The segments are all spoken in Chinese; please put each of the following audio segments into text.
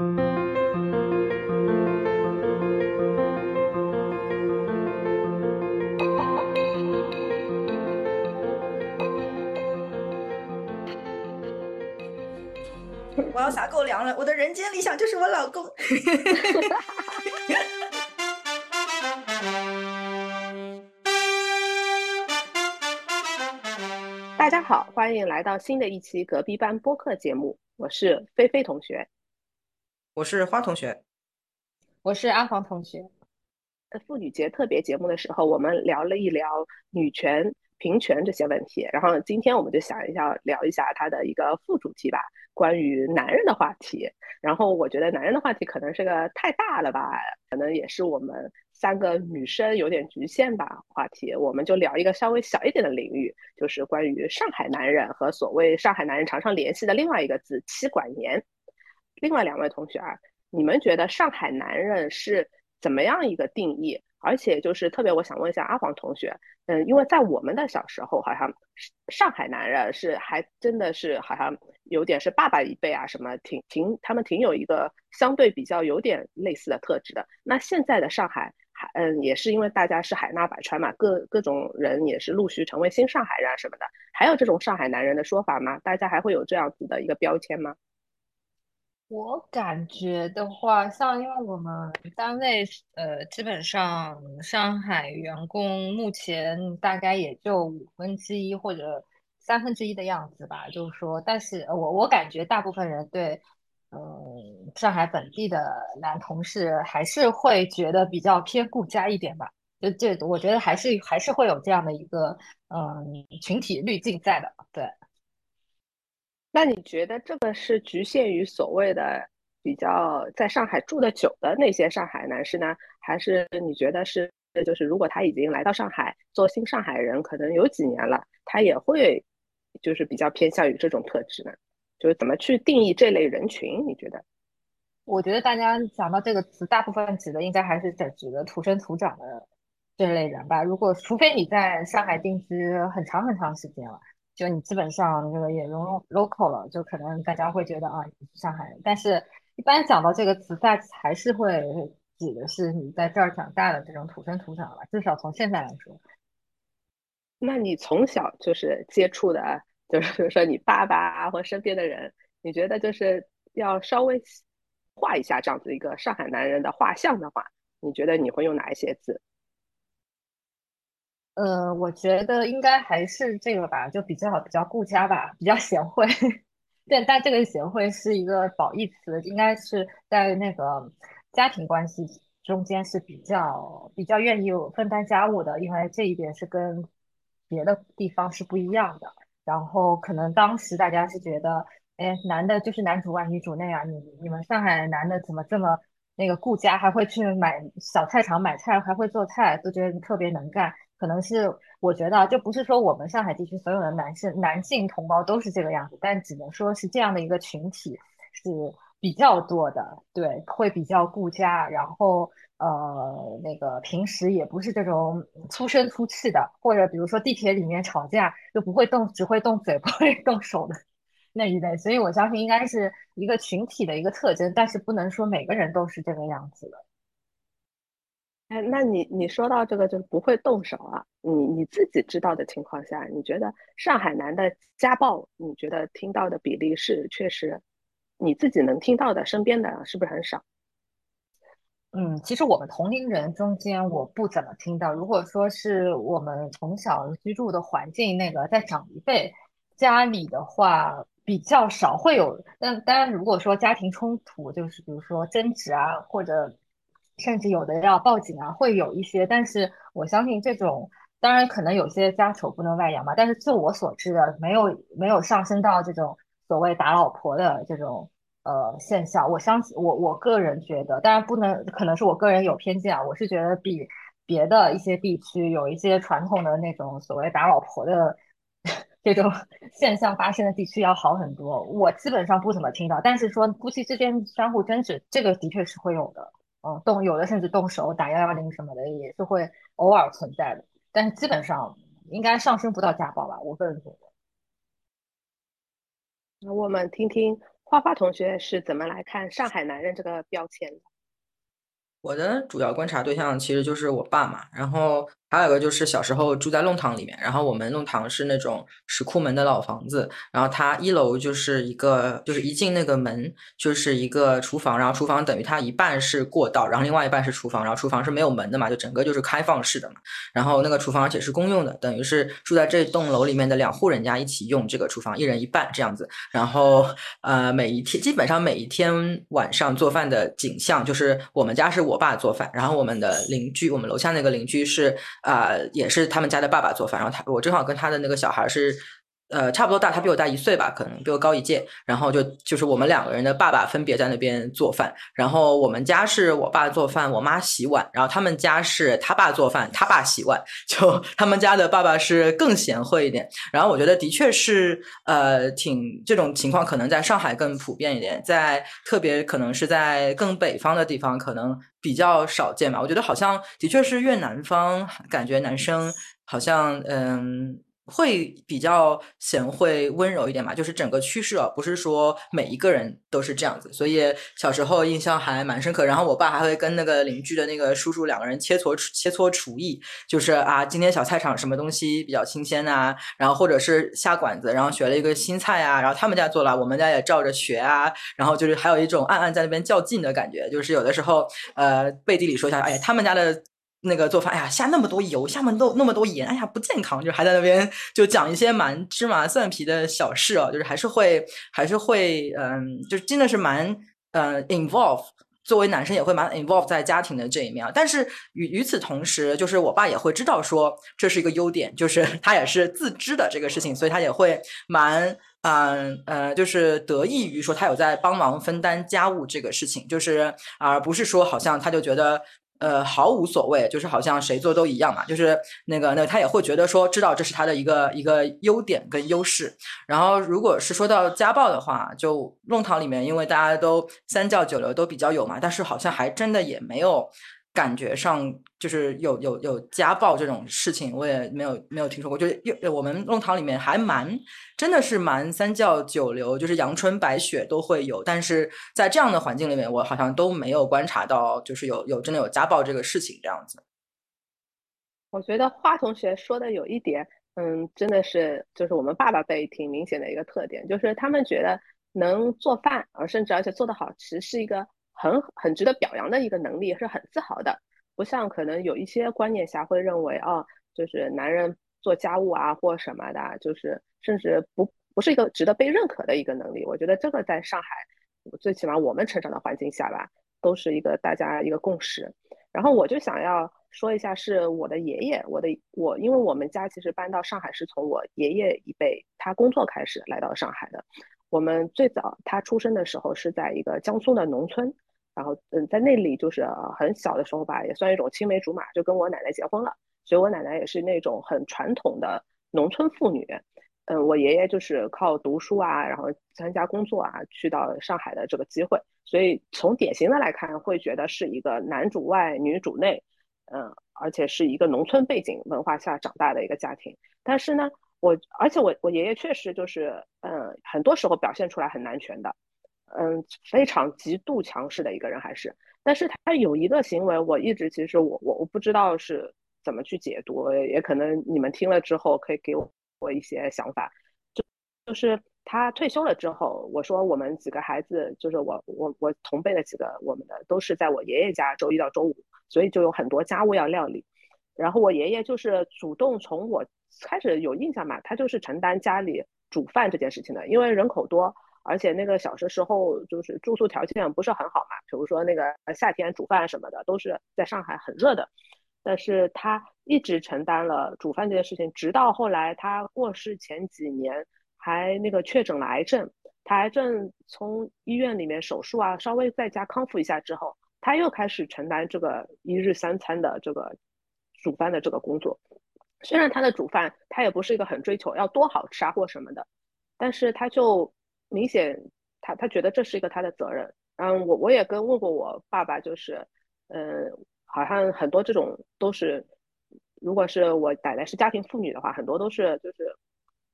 我要撒狗粮了，我的人间理想就是我老公。大家好，欢迎来到新的一期隔壁班播客节目，我是菲菲同学，我是花同学，我是阿黄同学。妇女节特别节目的时候，我们聊了一聊女权、平权这些问题，然后今天我们就想一下聊一下它的一个副主题吧，关于男人的话题。然后我觉得男人的话题可能是个太大了吧，可能也是我们三个女生有点局限吧。话题我们就聊一个稍微小一点的领域，就是关于上海男人和所谓上海男人常常联系的另外一个字“妻管严”。另外两位同学啊，你们觉得上海男人是？怎么样一个定义？而且就是特别，我想问一下阿黄同学，嗯，因为在我们的小时候，好像上海男人是还真的是好像有点是爸爸一辈啊，什么挺挺他们挺有一个相对比较有点类似的特质的。那现在的上海，还嗯，也是因为大家是海纳百川嘛，各各种人也是陆续成为新上海人什么的，还有这种上海男人的说法吗？大家还会有这样子的一个标签吗？我感觉的话，像因为我们单位呃，基本上上海员工目前大概也就五分之一或者三分之一的样子吧。就是说，但是我我感觉大部分人对嗯上海本地的男同事还是会觉得比较偏顾家一点吧。就这，我觉得还是还是会有这样的一个嗯群体滤镜在的，对。那你觉得这个是局限于所谓的比较在上海住的久的那些上海男士呢，还是你觉得是就是如果他已经来到上海做新上海人，可能有几年了，他也会就是比较偏向于这种特质呢？就是怎么去定义这类人群？你觉得？我觉得大家讲到这个词，大部分指的应该还是在指的土生土长的这类人吧。如果除非你在上海定居很长很长时间了。就你基本上这个也融入 local 了，就可能大家会觉得啊，你是上海人。但是，一般讲到这个词，在还是会指的是你在这儿长大的这种土生土长了。至少从现在来说，那你从小就是接触的，就是比如说你爸爸或身边的人，你觉得就是要稍微画一下这样子一个上海男人的画像的话，你觉得你会用哪一些字？呃，我觉得应该还是这个吧，就比较比较顾家吧，比较贤惠。对，但这个贤惠是一个褒义词，应该是在那个家庭关系中间是比较比较愿意分担家务的，因为这一点是跟别的地方是不一样的。然后可能当时大家是觉得，哎，男的就是男主外女主内啊，你你们上海男的怎么这么那个顾家，还会去买小菜场买菜，还会做菜，都觉得你特别能干。可能是我觉得，就不是说我们上海地区所有的男性男性同胞都是这个样子，但只能说是这样的一个群体是比较多的，对，会比较顾家，然后呃，那个平时也不是这种粗声粗气的，或者比如说地铁里面吵架就不会动，只会动嘴不会动手的那一类，所以我相信应该是一个群体的一个特征，但是不能说每个人都是这个样子的。哎，那你你说到这个就是不会动手啊？你你自己知道的情况下，你觉得上海男的家暴，你觉得听到的比例是确实，你自己能听到的身边的是不是很少？嗯，其实我们同龄人中间我不怎么听到。如果说是我们从小居住的环境，那个在长一辈家里的话，比较少会有。但当然，如果说家庭冲突，就是比如说争执啊，或者。甚至有的要报警啊，会有一些，但是我相信这种，当然可能有些家丑不能外扬嘛。但是就我所知的，没有没有上升到这种所谓打老婆的这种呃现象。我相信我我个人觉得，当然不能，可能是我个人有偏见啊。我是觉得比别的一些地区有一些传统的那种所谓打老婆的 这种 现象发生的地区要好很多。我基本上不怎么听到，但是说夫妻之间相互争执，这个的确是会有的。嗯，动有的甚至动手打幺幺零什么的也是会偶尔存在的，但是基本上应该上升不到家暴吧，我个人觉得。那我们听听花花同学是怎么来看上海男人这个标签的？我的主要观察对象其实就是我爸嘛，然后。还有一个就是小时候住在弄堂里面，然后我们弄堂是那种石库门的老房子，然后它一楼就是一个，就是一进那个门就是一个厨房，然后厨房等于它一半是过道，然后另外一半是厨房，然后厨房是没有门的嘛，就整个就是开放式的嘛。然后那个厨房而且是公用的，等于是住在这栋楼里面的两户人家一起用这个厨房，一人一半这样子。然后呃，每一天基本上每一天晚上做饭的景象就是我们家是我爸做饭，然后我们的邻居，我们楼下那个邻居是。啊，也是他们家的爸爸做饭，然后他我正好跟他的那个小孩是。呃，差不多大，他比我大一岁吧，可能比我高一届。然后就就是我们两个人的爸爸分别在那边做饭。然后我们家是我爸做饭，我妈洗碗。然后他们家是他爸做饭，他爸洗碗。就他们家的爸爸是更贤惠一点。然后我觉得的确是，呃，挺这种情况可能在上海更普遍一点，在特别可能是在更北方的地方可能比较少见吧。我觉得好像的确是越南方，感觉男生好像嗯。会比较贤惠温柔一点嘛，就是整个趋势啊，不是说每一个人都是这样子，所以小时候印象还蛮深刻。然后我爸还会跟那个邻居的那个叔叔两个人切磋切磋厨艺，就是啊，今天小菜场什么东西比较新鲜呐，然后或者是下馆子，然后学了一个新菜啊，然后他们家做了，我们家也照着学啊，然后就是还有一种暗暗在那边较劲的感觉，就是有的时候呃背地里说一下，哎，他们家的。那个做饭，哎呀，下那么多油，下面都那么多盐，哎呀，不健康，就还在那边就讲一些蛮芝麻蒜皮的小事哦，就是还是会，还是会，嗯，就真的是蛮，呃，involve，作为男生也会蛮 involve 在家庭的这一面啊。但是与与此同时，就是我爸也会知道说这是一个优点，就是 他也是自知的这个事情，所以他也会蛮，嗯，呃，就是得益于说他有在帮忙分担家务这个事情，就是而不是说好像他就觉得。呃，毫无所谓，就是好像谁做都一样嘛，就是那个，那他也会觉得说，知道这是他的一个一个优点跟优势。然后，如果是说到家暴的话，就弄堂里面，因为大家都三教九流都比较有嘛，但是好像还真的也没有。感觉上就是有有有家暴这种事情，我也没有没有听说过。就是我们弄堂里面还蛮真的是蛮三教九流，就是阳春白雪都会有。但是在这样的环境里面，我好像都没有观察到，就是有有真的有家暴这个事情这样子。我觉得花同学说的有一点，嗯，真的是就是我们爸爸辈挺明显的一个特点，就是他们觉得能做饭，而甚至而且做得好，吃是一个。很很值得表扬的一个能力，是很自豪的。不像可能有一些观念下会认为，哦，就是男人做家务啊或什么的，就是甚至不不是一个值得被认可的一个能力。我觉得这个在上海，最起码我们成长的环境下吧，都是一个大家一个共识。然后我就想要说一下，是我的爷爷，我的我，因为我们家其实搬到上海是从我爷爷一辈他工作开始来到上海的。我们最早他出生的时候是在一个江苏的农村。然后，嗯，在那里就是很小的时候吧，也算一种青梅竹马，就跟我奶奶结婚了。所以我奶奶也是那种很传统的农村妇女。嗯，我爷爷就是靠读书啊，然后参加工作啊，去到上海的这个机会。所以从典型的来看，会觉得是一个男主外女主内，嗯，而且是一个农村背景文化下长大的一个家庭。但是呢，我而且我我爷爷确实就是，嗯，很多时候表现出来很男权的。嗯，非常极度强势的一个人还是，但是他有一个行为，我一直其实我我我不知道是怎么去解读，也可能你们听了之后可以给我我一些想法，就就是他退休了之后，我说我们几个孩子，就是我我我同辈的几个，我们的都是在我爷爷家周一到周五，所以就有很多家务要料理，然后我爷爷就是主动从我开始有印象嘛，他就是承担家里煮饭这件事情的，因为人口多。而且那个小的时候就是住宿条件不是很好嘛，比如说那个夏天煮饭什么的都是在上海很热的，但是他一直承担了煮饭这件事情，直到后来他过世前几年还那个确诊了癌症，他癌症从医院里面手术啊，稍微在家康复一下之后，他又开始承担这个一日三餐的这个煮饭的这个工作。虽然他的煮饭他也不是一个很追求要多好吃啊或什么的，但是他就。明显，他他觉得这是一个他的责任。嗯，我我也跟问过我爸爸，就是，嗯，好像很多这种都是，如果是我奶奶是家庭妇女的话，很多都是就是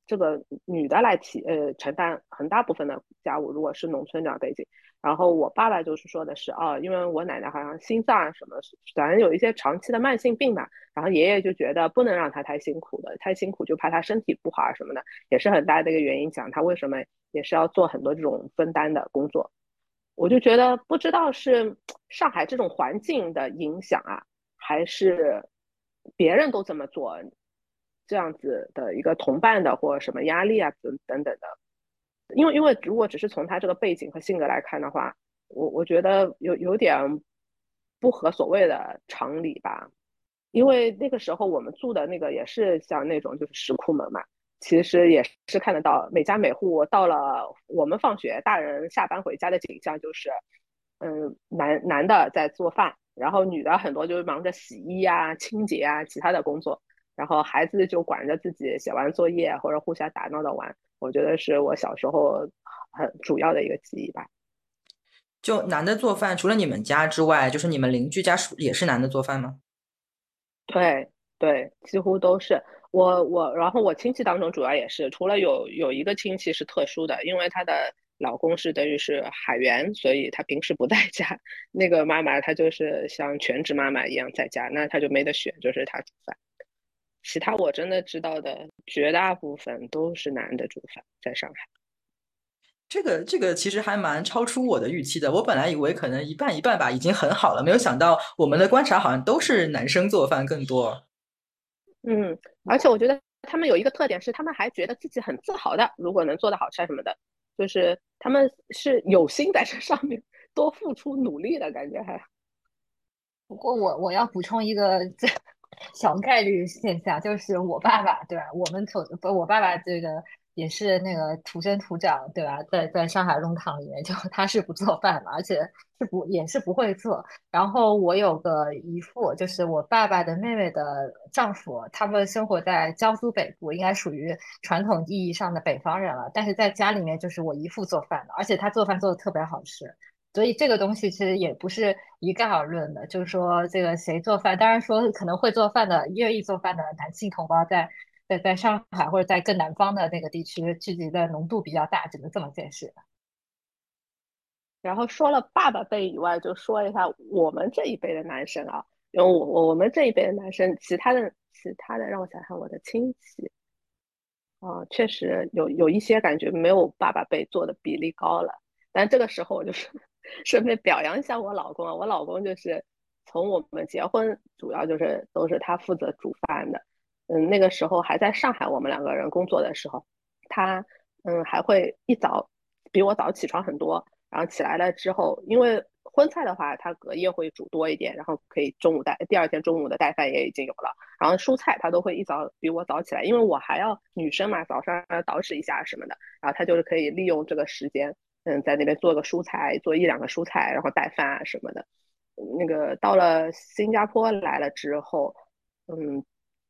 这个女的来提呃承担很大部分的家务，如果是农村这样背景。然后我爸爸就是说的是哦，因为我奶奶好像心脏啊什么，反正有一些长期的慢性病吧。然后爷爷就觉得不能让她太辛苦的，太辛苦就怕她身体不好啊什么的，也是很大的一个原因。讲他为什么也是要做很多这种分担的工作。我就觉得不知道是上海这种环境的影响啊，还是别人都这么做，这样子的一个同伴的或什么压力啊等等等的。因为因为如果只是从他这个背景和性格来看的话，我我觉得有有点不合所谓的常理吧。因为那个时候我们住的那个也是像那种就是石库门嘛。其实也是看得到，每家每户到了我们放学，大人下班回家的景象就是，嗯，男男的在做饭，然后女的很多就是忙着洗衣啊、清洁啊、其他的工作，然后孩子就管着自己写完作业或者互相打闹的玩。我觉得是我小时候很主要的一个记忆吧。就男的做饭，除了你们家之外，就是你们邻居家也是男的做饭吗？对对，几乎都是。我我，然后我亲戚当中主要也是，除了有有一个亲戚是特殊的，因为她的老公是等于是海员，所以她平时不在家。那个妈妈她就是像全职妈妈一样在家，那她就没得选，就是她煮饭。其他我真的知道的绝大部分都是男的煮饭，在上海。这个这个其实还蛮超出我的预期的，我本来以为可能一半一半吧，已经很好了，没有想到我们的观察好像都是男生做饭更多。嗯，而且我觉得他们有一个特点是，他们还觉得自己很自豪的，如果能做的好吃什么的，就是他们是有心在这上面多付出努力的感觉。还不过我我要补充一个这 小概率现象，就是我爸爸对吧？我们从不我爸爸这个。也是那个土生土长，对吧？在在上海弄堂里面，就他是不做饭嘛，而且是不也是不会做。然后我有个姨父，就是我爸爸的妹妹的丈夫，他们生活在江苏北部，应该属于传统意义上的北方人了。但是在家里面，就是我姨父做饭的，而且他做饭做的特别好吃。所以这个东西其实也不是一概而论的，就是说这个谁做饭，当然说可能会做饭的、愿意做饭的男性同胞在。在在上海或者在更南方的那个地区聚集的浓度比较大，只能这么解释。然后说了爸爸辈以外，就说一下我们这一辈的男生啊，因为我我们这一辈的男生，其他的其他的让我想想，我的亲戚啊，确实有有一些感觉没有爸爸辈做的比例高了。但这个时候我就是顺便表扬一下我老公啊，我老公就是从我们结婚，主要就是都是他负责煮饭的。嗯，那个时候还在上海，我们两个人工作的时候，他嗯还会一早比我早起床很多，然后起来了之后，因为荤菜的话，他隔夜会煮多一点，然后可以中午带，第二天中午的带饭也已经有了。然后蔬菜他都会一早比我早起来，因为我还要女生嘛，早上要捯饬一下什么的，然后他就是可以利用这个时间，嗯，在那边做个蔬菜，做一两个蔬菜，然后带饭啊什么的。那个到了新加坡来了之后，嗯。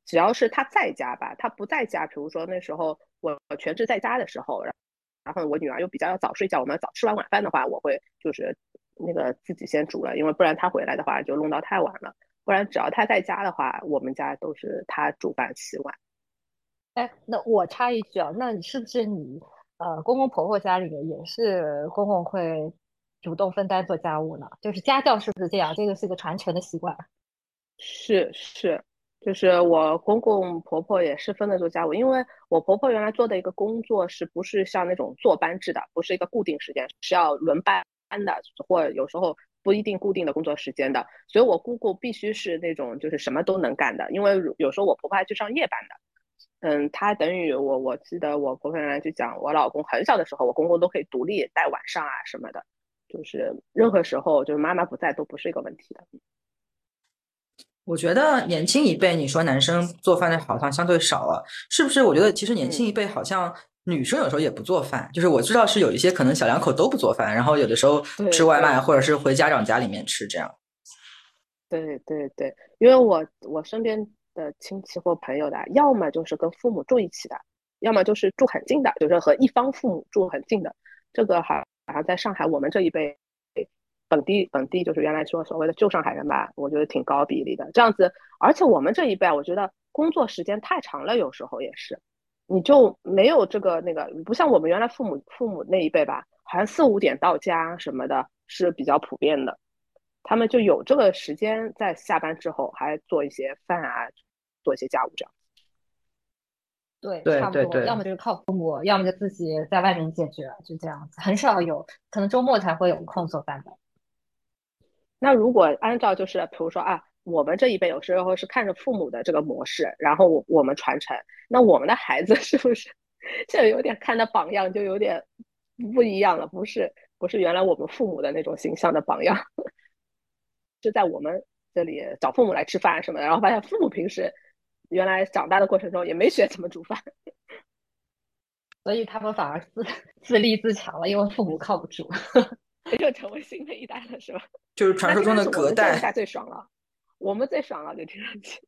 只要是他在家吧，他不在家，比如说那时候我全职在家的时候，然后我女儿又比较要早睡觉，我们早吃完晚饭的话，我会就是那个自己先煮了，因为不然他回来的话就弄到太晚了。不然只要他在家的话，我们家都是他煮饭洗碗。哎，那我插一句啊，那你是不是你呃公公婆婆家里面也是公公会主动分担做家务呢？就是家教是不是这样？这个是个传承的习惯。是是。就是我公公婆婆也是分着做家务，因为我婆婆原来做的一个工作是不是像那种坐班制的，不是一个固定时间，是要轮班的，或有时候不一定固定的工作时间的，所以我姑姑必须是那种就是什么都能干的，因为有时候我婆婆还去上夜班的，嗯，他等于我我记得我婆婆原来就讲，我老公很小的时候，我公公都可以独立带晚上啊什么的，就是任何时候就是妈妈不在都不是一个问题的。我觉得年轻一辈，你说男生做饭的好像相对少了，是不是？我觉得其实年轻一辈好像女生有时候也不做饭，就是我知道是有一些可能小两口都不做饭，然后有的时候吃外卖或者是回家长家里面吃这样。对对对，因为我我身边的亲戚或朋友的，要么就是跟父母住一起的，要么就是住很近的，就是和一方父母住很近的。这个好好像在上海，我们这一辈。本地本地就是原来说所谓的旧上海人吧，我觉得挺高比例的这样子，而且我们这一辈，我觉得工作时间太长了，有时候也是，你就没有这个那个，不像我们原来父母父母那一辈吧，好像四五点到家什么的是比较普遍的，他们就有这个时间在下班之后还做一些饭啊，做一些家务这样。对，对差不多，对对要么就是靠父母，要么就自己在外面解决，就这样子，很少有，可能周末才会有空做饭的。那如果按照就是比如说啊，我们这一辈有时候是看着父母的这个模式，然后我我们传承，那我们的孩子 是不是就有点看的榜样就有点不一样了？不是不是原来我们父母的那种形象的榜样，就在我们这里找父母来吃饭什么的，然后发现父母平时原来长大的过程中也没学怎么煮饭，所以他们反而自自立自强了，因为父母靠不住。又成为新的一代了，是吧？就是传说中的隔代。代最爽了，我们最爽了，就听上去。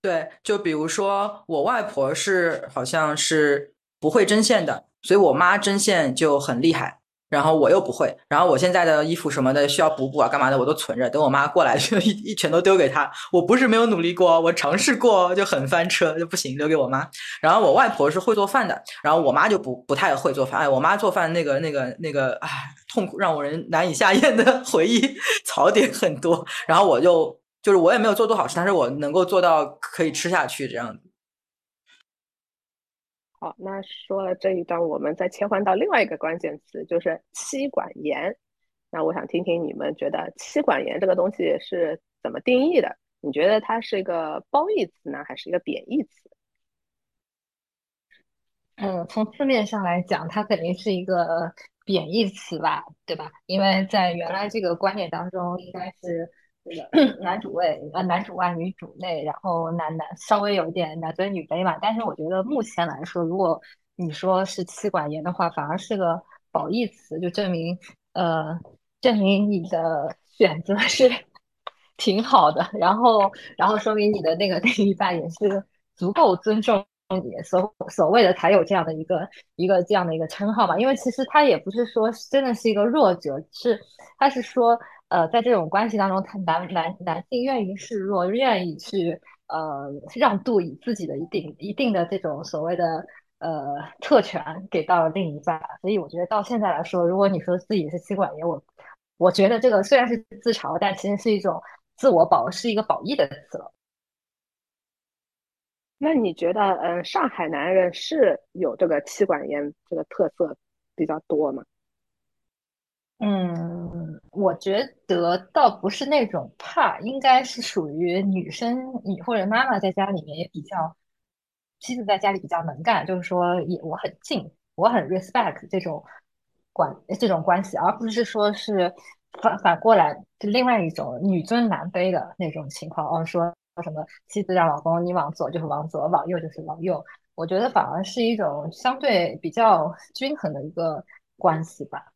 对，就比如说我外婆是好像是不会针线的，所以我妈针线就很厉害。然后我又不会，然后我现在的衣服什么的需要补补啊，干嘛的我都存着，等我妈过来 就一一全都丢给她。我不是没有努力过，我尝试过就很翻车，就不行，留给我妈。然后我外婆是会做饭的，然后我妈就不不太会做饭。哎，我妈做饭那个那个那个，哎，痛苦让我人难以下咽的 回忆槽点很多。然后我就就是我也没有做多好吃，但是我能够做到可以吃下去这样。好，那说了这一段，我们再切换到另外一个关键词，就是妻管严。那我想听听你们觉得妻管严这个东西是怎么定义的？你觉得它是一个褒义词呢，还是一个贬义词？嗯，从字面上来讲，它肯定是一个贬义词吧，对吧？因为在原来这个观念当中，应该是。男主外呃男主外女主内，然后男男稍微有一点男尊女卑嘛。但是我觉得目前来说，如果你说是妻管严的话，反而是个褒义词，就证明呃证明你的选择是 挺好的，然后然后说明你的那个 另一半也是足够尊重你，所所谓的才有这样的一个一个这样的一个称号嘛。因为其实他也不是说真的是一个弱者，是他是说。呃，在这种关系当中，他男男男性愿意示弱，愿意去呃让渡，以自己的一定一定的这种所谓的呃特权给到另一半。所以我觉得到现在来说，如果你说自己是妻管严，我我觉得这个虽然是自嘲，但其实是一种自我保，是一个褒义的词了。那你觉得，嗯，上海男人是有这个妻管严这个特色比较多吗？嗯，我觉得倒不是那种怕，应该是属于女生，你或者妈妈在家里面也比较，妻子在家里比较能干，就是说也我很敬，我很 respect 这种关这种关系，而不是说是反反过来就另外一种女尊男卑的那种情况，哦，说什么妻子让老公你往左就是往左，往右就是往右，我觉得反而是一种相对比较均衡的一个关系吧。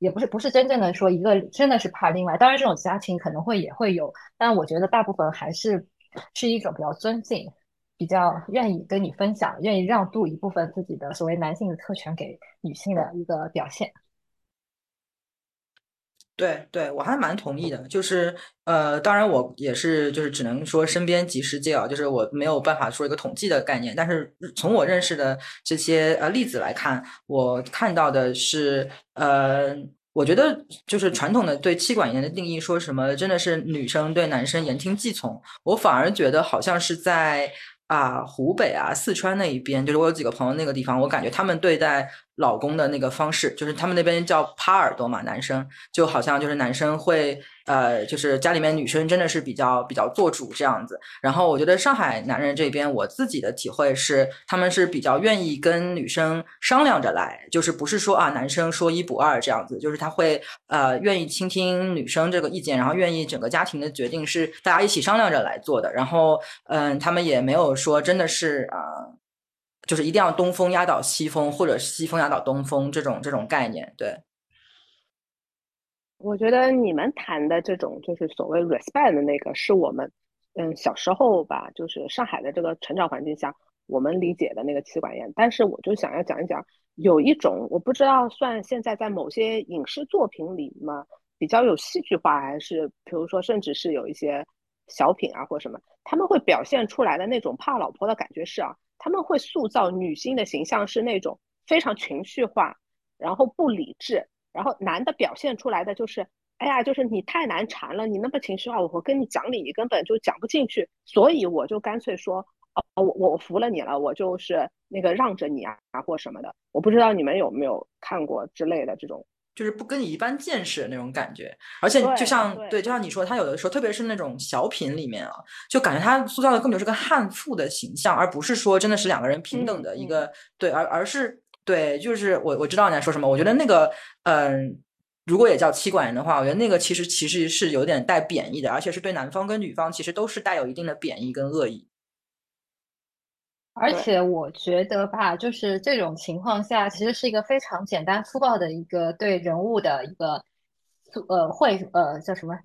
也不是不是真正的说一个真的是怕另外，当然这种家庭可能会也会有，但我觉得大部分还是是一种比较尊敬，比较愿意跟你分享，愿意让渡一部分自己的所谓男性的特权给女性的一个表现。对对，我还蛮同意的。就是呃，当然我也是，就是只能说身边几十届啊，就是我没有办法说一个统计的概念。但是从我认识的这些呃例子来看，我看到的是呃，我觉得就是传统的对妻管严的定义，说什么真的是女生对男生言听计从，我反而觉得好像是在啊湖北啊四川那一边，就是我有几个朋友那个地方，我感觉他们对待。老公的那个方式，就是他们那边叫趴耳朵嘛，男生就好像就是男生会。呃，就是家里面女生真的是比较比较做主这样子。然后我觉得上海男人这边，我自己的体会是，他们是比较愿意跟女生商量着来，就是不是说啊男生说一不二这样子，就是他会呃愿意倾听女生这个意见，然后愿意整个家庭的决定是大家一起商量着来做的。然后嗯，他们也没有说真的是啊，就是一定要东风压倒西风，或者西风压倒东风这种这种概念，对。我觉得你们谈的这种就是所谓 respect 的那个，是我们嗯小时候吧，就是上海的这个成长环境下，我们理解的那个妻管严。但是我就想要讲一讲，有一种我不知道算现在在某些影视作品里嘛，比较有戏剧化，还是比如说甚至是有一些小品啊或什么，他们会表现出来的那种怕老婆的感觉是啊，他们会塑造女性的形象是那种非常情绪化，然后不理智，然后男的表现出来的就是，哎呀，就是你太难缠了，你那么情绪化，我跟你讲理，你根本就讲不进去，所以我就干脆说，哦，我我服了你了，我就是那个让着你啊，或什么的。我不知道你们有没有看过之类的这种。就是不跟你一般见识的那种感觉，而且就像对，就像你说，他有的时候，特别是那种小品里面啊，就感觉他塑造的根本就是个悍妇的形象，而不是说真的是两个人平等的一个对，而而是对，就是我我知道你在说什么，我觉得那个嗯，如果也叫妻管严的话，我觉得那个其实其实是有点带贬义的，而且是对男方跟女方其实都是带有一定的贬义跟恶意。而且我觉得吧，就是这种情况下，其实是一个非常简单粗暴的一个对人物的一个塑呃会呃叫什么？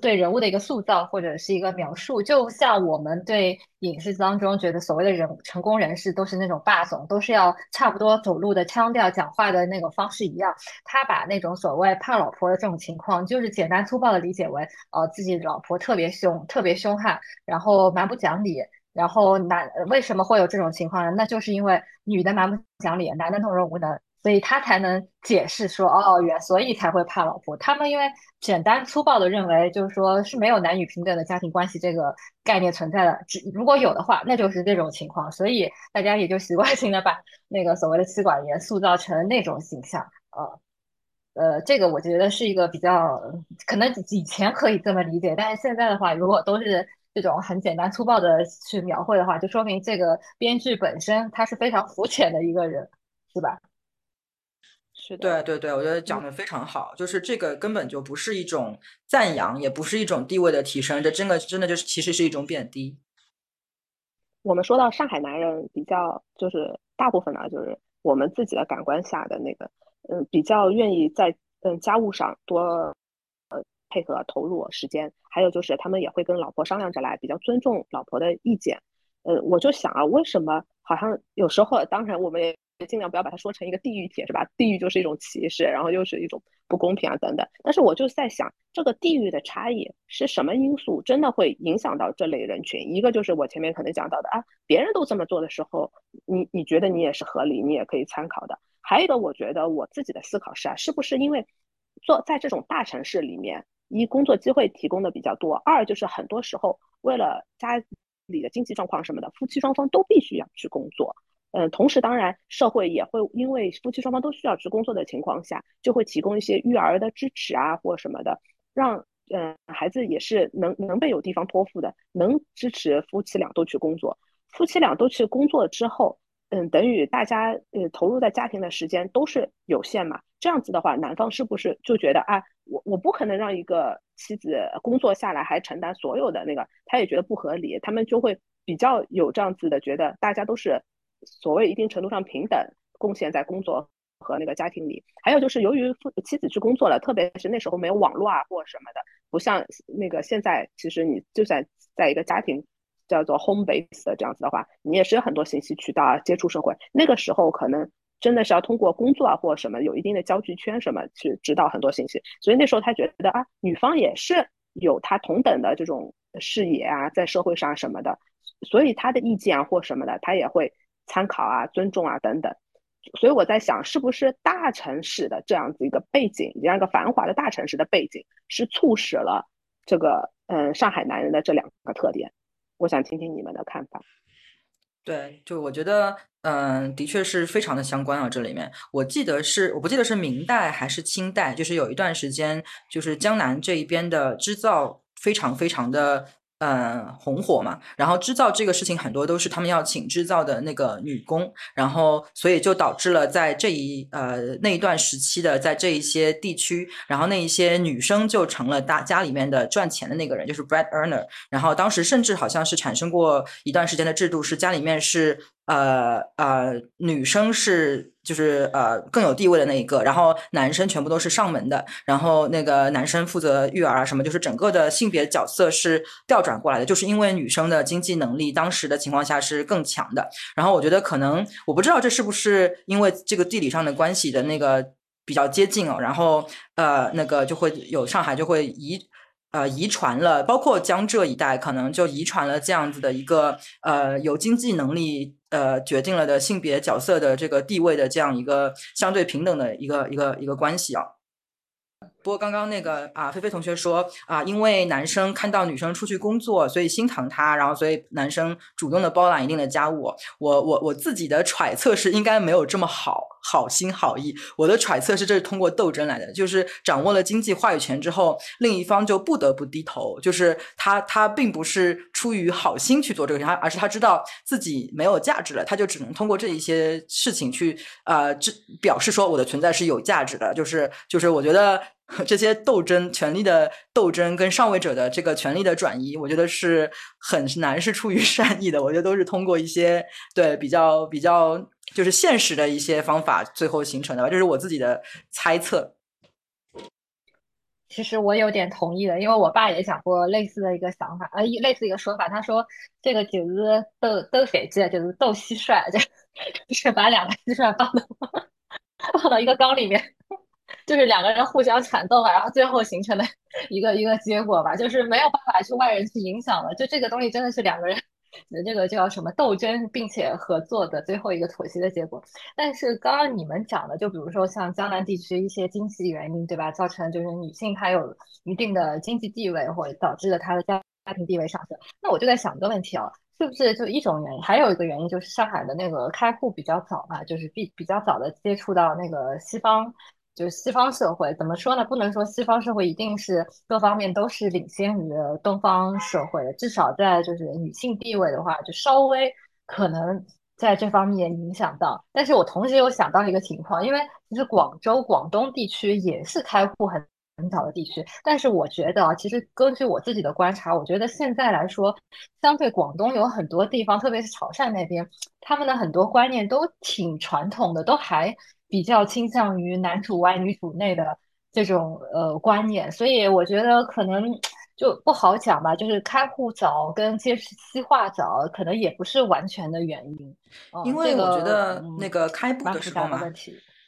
对人物的一个塑造或者是一个描述。就像我们对影视当中觉得所谓的人成功人士都是那种霸总，都是要差不多走路的腔调、讲话的那种方式一样，他把那种所谓怕老婆的这种情况，就是简单粗暴的理解为呃自己老婆特别凶、特别凶悍，然后蛮不讲理。然后男为什么会有这种情况呢？那就是因为女的蛮不讲理，男的懦弱无能，所以他才能解释说哦，原所以才会怕老婆。他们因为简单粗暴的认为，就是说是没有男女平等的家庭关系这个概念存在的。只如果有的话，那就是这种情况。所以大家也就习惯性的把那个所谓的妻管严塑造成那种形象。呃呃，这个我觉得是一个比较可能以前可以这么理解，但是现在的话，如果都是。这种很简单粗暴的去描绘的话，就说明这个编剧本身他是非常肤浅的一个人，是吧？是对对对，我觉得讲的非常好，就是这个根本就不是一种赞扬，也不是一种地位的提升，这真的真的就是其实是一种贬低。我们说到上海男人比较，就是大部分呢，就是我们自己的感官下的那个，嗯，比较愿意在嗯家务上多。配合投入时间，还有就是他们也会跟老婆商量着来，比较尊重老婆的意见。呃，我就想啊，为什么好像有时候，当然我们也尽量不要把它说成一个地域帖，是吧？地域就是一种歧视，然后又是一种不公平啊等等。但是我就在想，这个地域的差异是什么因素真的会影响到这类人群？一个就是我前面可能讲到的啊，别人都这么做的时候，你你觉得你也是合理，你也可以参考的。还有一个，我觉得我自己的思考是啊，是不是因为做在这种大城市里面？一工作机会提供的比较多，二就是很多时候为了家里的经济状况什么的，夫妻双方都必须要去工作。嗯，同时当然社会也会因为夫妻双方都需要去工作的情况下，就会提供一些育儿的支持啊或什么的，让嗯孩子也是能能被有地方托付的，能支持夫妻俩都去工作。夫妻俩都去工作之后。嗯，等于大家呃投入在家庭的时间都是有限嘛，这样子的话，男方是不是就觉得啊，我我不可能让一个妻子工作下来还承担所有的那个，他也觉得不合理，他们就会比较有这样子的觉得，大家都是所谓一定程度上平等贡献在工作和那个家庭里。还有就是由于夫妻子去工作了，特别是那时候没有网络啊或什么的，不像那个现在，其实你就算在一个家庭。叫做 home base 的这样子的话，你也是有很多信息渠道啊，接触社会。那个时候可能真的是要通过工作啊或什么，有一定的交际圈什么去知道很多信息。所以那时候他觉得啊，女方也是有他同等的这种视野啊，在社会上什么的，所以他的意见啊或什么的，他也会参考啊、尊重啊等等。所以我在想，是不是大城市的这样子一个背景，这样一个繁华的大城市的背景，是促使了这个嗯上海男人的这两个特点？我想听听你们的看法。对，就我觉得，嗯，的确是非常的相关啊。这里面，我记得是，我不记得是明代还是清代，就是有一段时间，就是江南这一边的织造非常非常的。嗯，红火嘛，然后制造这个事情很多都是他们要请制造的那个女工，然后所以就导致了在这一呃那一段时期的在这一些地区，然后那一些女生就成了大家里面的赚钱的那个人，就是 bread earner。然后当时甚至好像是产生过一段时间的制度，是家里面是。呃呃，女生是就是呃更有地位的那一个，然后男生全部都是上门的，然后那个男生负责育儿啊什么，就是整个的性别角色是调转过来的，就是因为女生的经济能力当时的情况下是更强的。然后我觉得可能我不知道这是不是因为这个地理上的关系的那个比较接近哦，然后呃那个就会有上海就会移。呃遗传了，包括江浙一带可能就遗传了这样子的一个呃有经济能力呃决定了的性别角色的这个地位的这样一个相对平等的一个一个一个关系啊。不过刚刚那个啊，菲菲同学说啊，因为男生看到女生出去工作，所以心疼她，然后所以男生主动的包揽一定的家务。我我我自己的揣测是，应该没有这么好好心好意。我的揣测是，这是通过斗争来的，就是掌握了经济话语权之后，另一方就不得不低头。就是他他并不是出于好心去做这个事，他而是他知道自己没有价值了，他就只能通过这一些事情去呃，这表示说我的存在是有价值的。就是就是我觉得。这些斗争、权力的斗争跟上位者的这个权力的转移，我觉得是很难是出于 善意的。我觉得都是通过一些对比较比较就是现实的一些方法最后形成的吧，这是我自己的猜测。其实我有点同意的，因为我爸也讲过类似的一个想法，呃，类似一个说法。他说这个就是斗斗匪界，就是斗蟋蟀，就是把两个蟋蟀放到放到一个缸里面。就是两个人互相缠斗吧，然后最后形成的 一个一个结果吧，就是没有办法去外人去影响了。就这个东西真的是两个人这个叫什么斗争，并且合作的最后一个妥协的结果。但是刚刚你们讲的，就比如说像江南地区一些经济原因，对吧？造成就是女性她有一定的经济地位，或者导致了她的家家庭地位上升。那我就在想一个问题啊，是不是就一种原因？还有一个原因就是上海的那个开户比较早嘛，就是比比较早的接触到那个西方。就是西方社会怎么说呢？不能说西方社会一定是各方面都是领先于东方社会的，至少在就是女性地位的话，就稍微可能在这方面影响到。但是我同时又想到一个情况，因为其实广州、广东地区也是开户很很早的地区，但是我觉得，其实根据我自己的观察，我觉得现在来说，相对广东有很多地方，特别是潮汕那边，他们的很多观念都挺传统的，都还。比较倾向于男主外女主内的这种呃观念，所以我觉得可能就不好讲吧。就是开户早跟接西化早，可能也不是完全的原因。因为我觉得那个开埠的时候嘛，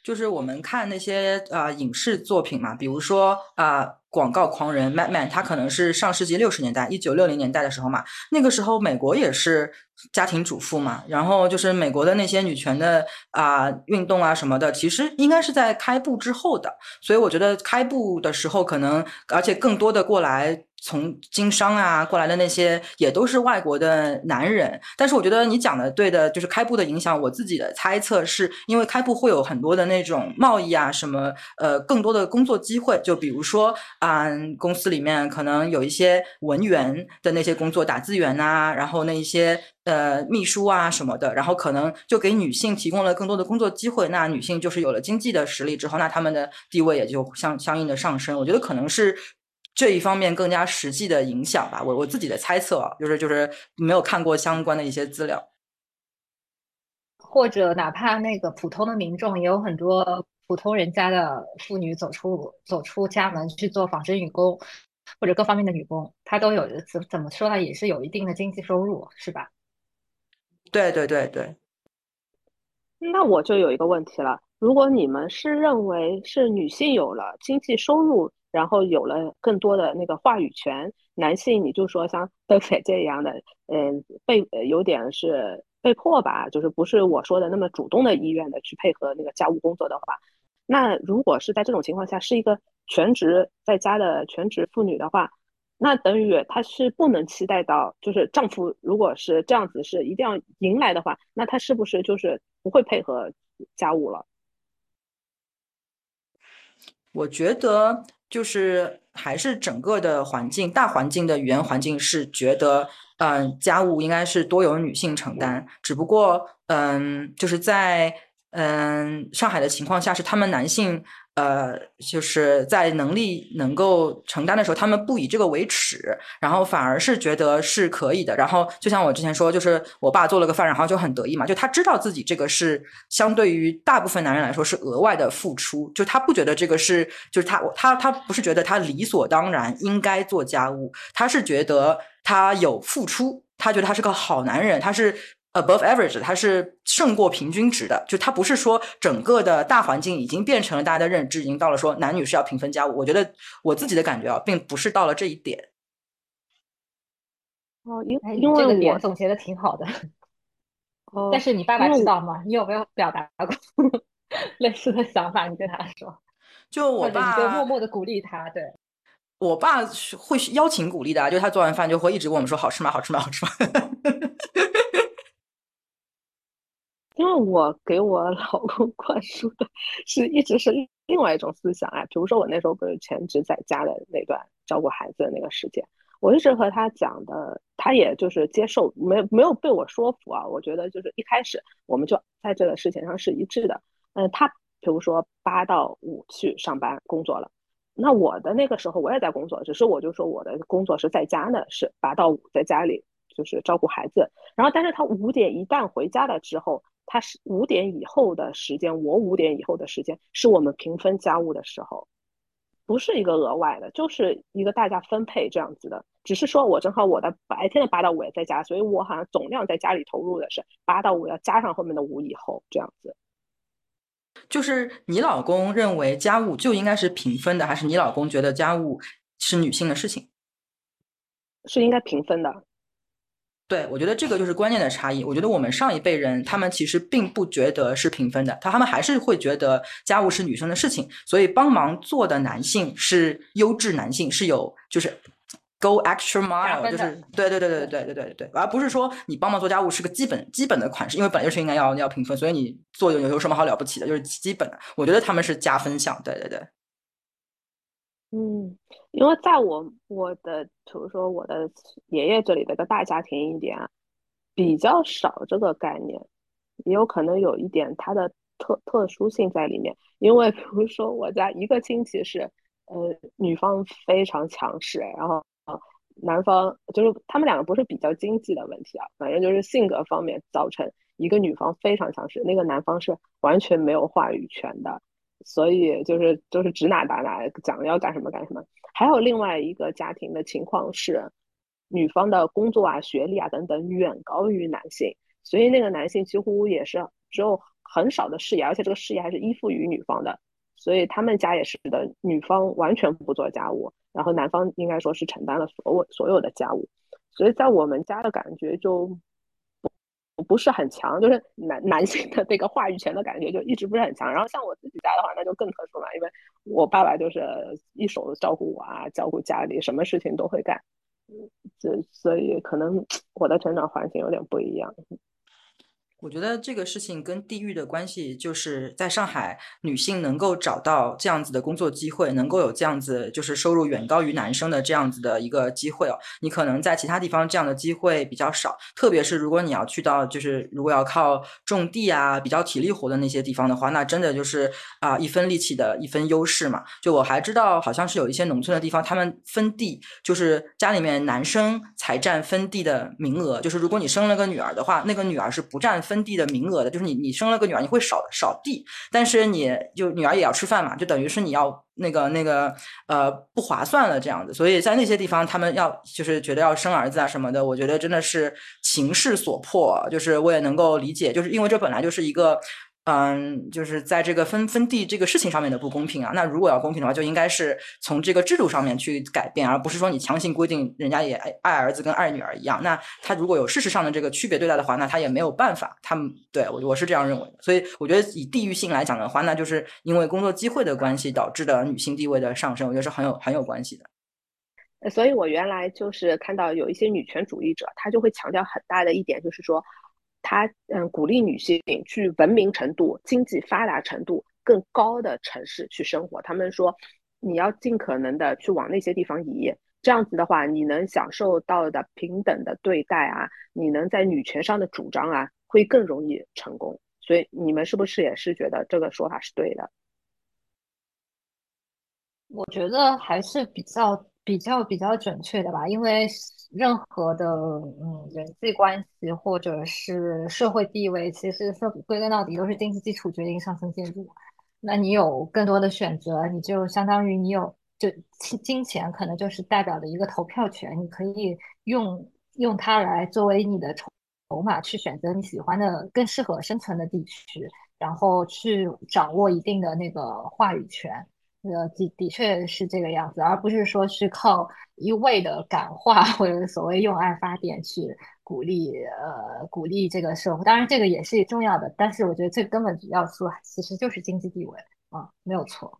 就是我们看那些呃影视作品嘛，比如说啊。广告狂人 Mad Men，他可能是上世纪六十年代，一九六零年代的时候嘛，那个时候美国也是家庭主妇嘛，然后就是美国的那些女权的啊运动啊什么的，其实应该是在开埠之后的，所以我觉得开埠的时候可能，而且更多的过来。从经商啊过来的那些也都是外国的男人，但是我觉得你讲的对的，就是开埠的影响。我自己的猜测是因为开埠会有很多的那种贸易啊，什么呃更多的工作机会，就比如说啊公司里面可能有一些文员的那些工作，打字员啊，然后那一些呃秘书啊什么的，然后可能就给女性提供了更多的工作机会。那女性就是有了经济的实力之后，那他们的地位也就相相应的上升。我觉得可能是。这一方面更加实际的影响吧，我我自己的猜测啊，就是就是没有看过相关的一些资料，或者哪怕那个普通的民众，也有很多普通人家的妇女走出走出家门去做纺织女工，或者各方面的女工，她都有怎怎么说呢，也是有一定的经济收入，是吧？对对对对。那我就有一个问题了，如果你们是认为是女性有了经济收入。然后有了更多的那个话语权，男性你就说像 邓姐这样的，嗯，被有点是被迫吧，就是不是我说的那么主动的意愿的去配合那个家务工作的话，那如果是在这种情况下是一个全职在家的全职妇女的话，那等于她是不能期待到，就是丈夫如果是这样子是一定要迎来的话，那她是不是就是不会配合家务了？我觉得。就是还是整个的环境，大环境的语言环境是觉得，嗯，家务应该是多由女性承担。只不过，嗯，就是在嗯上海的情况下，是他们男性。呃，就是在能力能够承担的时候，他们不以这个为耻，然后反而是觉得是可以的。然后就像我之前说，就是我爸做了个饭，然后就很得意嘛，就他知道自己这个是相对于大部分男人来说是额外的付出，就他不觉得这个是，就是他他他不是觉得他理所当然应该做家务，他是觉得他有付出，他觉得他是个好男人，他是。Above average，它是胜过平均值的。就它不是说整个的大环境已经变成了大家的认知，已经到了说男女是要平分家务。我觉得我自己的感觉啊，并不是到了这一点。哦，因因为这个我点总结的挺好的。哦，但是你爸爸知道吗？你有没有表达过 类似的想法？你跟他说，就我或者你就默，默的鼓励他。对，我爸会邀请鼓励的啊，就他做完饭就会一直问我们说好吃吗？好吃吗？好吃吗？因为我给我 老公灌输的是一直是另外一种思想啊，比如说我那时候不是全职在家的那段照顾孩子的那个时间，我一直和他讲的，他也就是接受，没没有被我说服啊。我觉得就是一开始我们就在这个事情上是一致的。嗯，他比如说八到五去上班工作了，那我的那个时候我也在工作，只是我就说我的工作是在家呢，是八到五在家里就是照顾孩子，然后但是他五点一旦回家了之后。他是五点以后的时间，我五点以后的时间是我们平分家务的时候，不是一个额外的，就是一个大家分配这样子的。只是说我正好我的白天的八到五也在家，所以我好像总量在家里投入的是八到五，要加上后面的五以后这样子。就是你老公认为家务就应该是平分的，还是你老公觉得家务是女性的事情？是应该平分的。对，我觉得这个就是观念的差异。我觉得我们上一辈人，他们其实并不觉得是平分的，他他们还是会觉得家务是女生的事情，所以帮忙做的男性是优质男性，是有就是 go extra mile，就是对对对对对对对对，而不是说你帮忙做家务是个基本基本的款式，因为本来就是应该要要平分，所以你做有有什么好了不起的，就是基本的。我觉得他们是加分项，对对对。嗯，因为在我我的比如说我的爷爷这里的一个大家庭一点，比较少这个概念，也有可能有一点它的特特殊性在里面。因为比如说我家一个亲戚是，呃，女方非常强势，然后男方就是他们两个不是比较经济的问题啊，反正就是性格方面造成一个女方非常强势，那个男方是完全没有话语权的。所以就是就是指哪打哪，讲要干什么干什么。还有另外一个家庭的情况是，女方的工作啊、学历啊等等远高于男性，所以那个男性几乎也是只有很少的事业，而且这个事业还是依附于女方的。所以他们家也是的，女方完全不做家务，然后男方应该说是承担了所有所有的家务。所以在我们家的感觉就。不是很强，就是男男性的那个话语权的感觉就一直不是很强。然后像我自己家的话，那就更特殊了，因为我爸爸就是一手照顾我啊，照顾家里，什么事情都会干。这所以可能 我的成长环境有点不一样。我觉得这个事情跟地域的关系，就是在上海，女性能够找到这样子的工作机会，能够有这样子就是收入远高于男生的这样子的一个机会哦。你可能在其他地方这样的机会比较少，特别是如果你要去到就是如果要靠种地啊，比较体力活的那些地方的话，那真的就是啊一分力气的一分优势嘛。就我还知道，好像是有一些农村的地方，他们分地就是家里面男生才占分地的名额，就是如果你生了个女儿的话，那个女儿是不占。分地的名额的，就是你你生了个女儿，你会少少地，但是你就女儿也要吃饭嘛，就等于是你要那个那个呃不划算了这样子，所以在那些地方，他们要就是觉得要生儿子啊什么的，我觉得真的是情势所迫，就是我也能够理解，就是因为这本来就是一个。嗯，就是在这个分分地这个事情上面的不公平啊。那如果要公平的话，就应该是从这个制度上面去改变，而不是说你强行规定人家也爱爱儿子跟爱女儿一样。那他如果有事实上的这个区别对待的话，那他也没有办法。他们对我我是这样认为的。所以我觉得以地域性来讲的话，那就是因为工作机会的关系导致的女性地位的上升，我觉得是很有很有关系的。所以我原来就是看到有一些女权主义者，他就会强调很大的一点，就是说。他嗯，鼓励女性去文明程度、经济发达程度更高的城市去生活。他们说，你要尽可能的去往那些地方移，这样子的话，你能享受到的平等的对待啊，你能在女权上的主张啊，会更容易成功。所以你们是不是也是觉得这个说法是对的？我觉得还是比较比较比较准确的吧，因为。任何的嗯人际关系或者是社会地位，其实说归根到底都是经济基础决定上层建筑。那你有更多的选择，你就相当于你有就金金钱可能就是代表的一个投票权，你可以用用它来作为你的筹码去选择你喜欢的、更适合生存的地区，然后去掌握一定的那个话语权。呃，的的确是这个样子，而不是说是靠一味的感化 或者所谓用爱发电去鼓励呃鼓励这个社会。当然，这个也是重要的，但是我觉得最根本要素其实就是经济地位啊，没有错。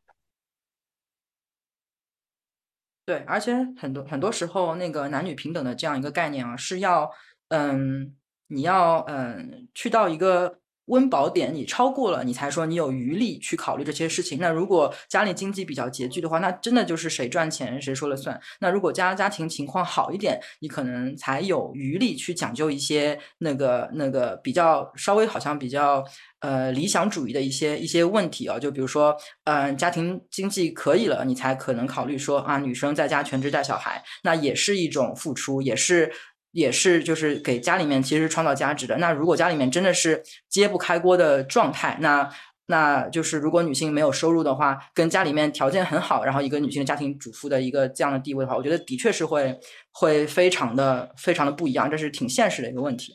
对，而且很多很多时候，那个男女平等的这样一个概念啊，是要嗯，你要嗯去到一个。温饱点，你超过了，你才说你有余力去考虑这些事情。那如果家里经济比较拮据的话，那真的就是谁赚钱谁说了算。那如果家家庭情况好一点，你可能才有余力去讲究一些那个那个比较稍微好像比较呃理想主义的一些一些问题啊。就比如说，嗯，家庭经济可以了，你才可能考虑说啊，女生在家全职带小孩，那也是一种付出，也是。也是，就是给家里面其实创造价值的。那如果家里面真的是揭不开锅的状态，那那就是如果女性没有收入的话，跟家里面条件很好，然后一个女性家庭主妇的一个这样的地位的话，我觉得的确是会会非常的非常的不一样，这是挺现实的一个问题。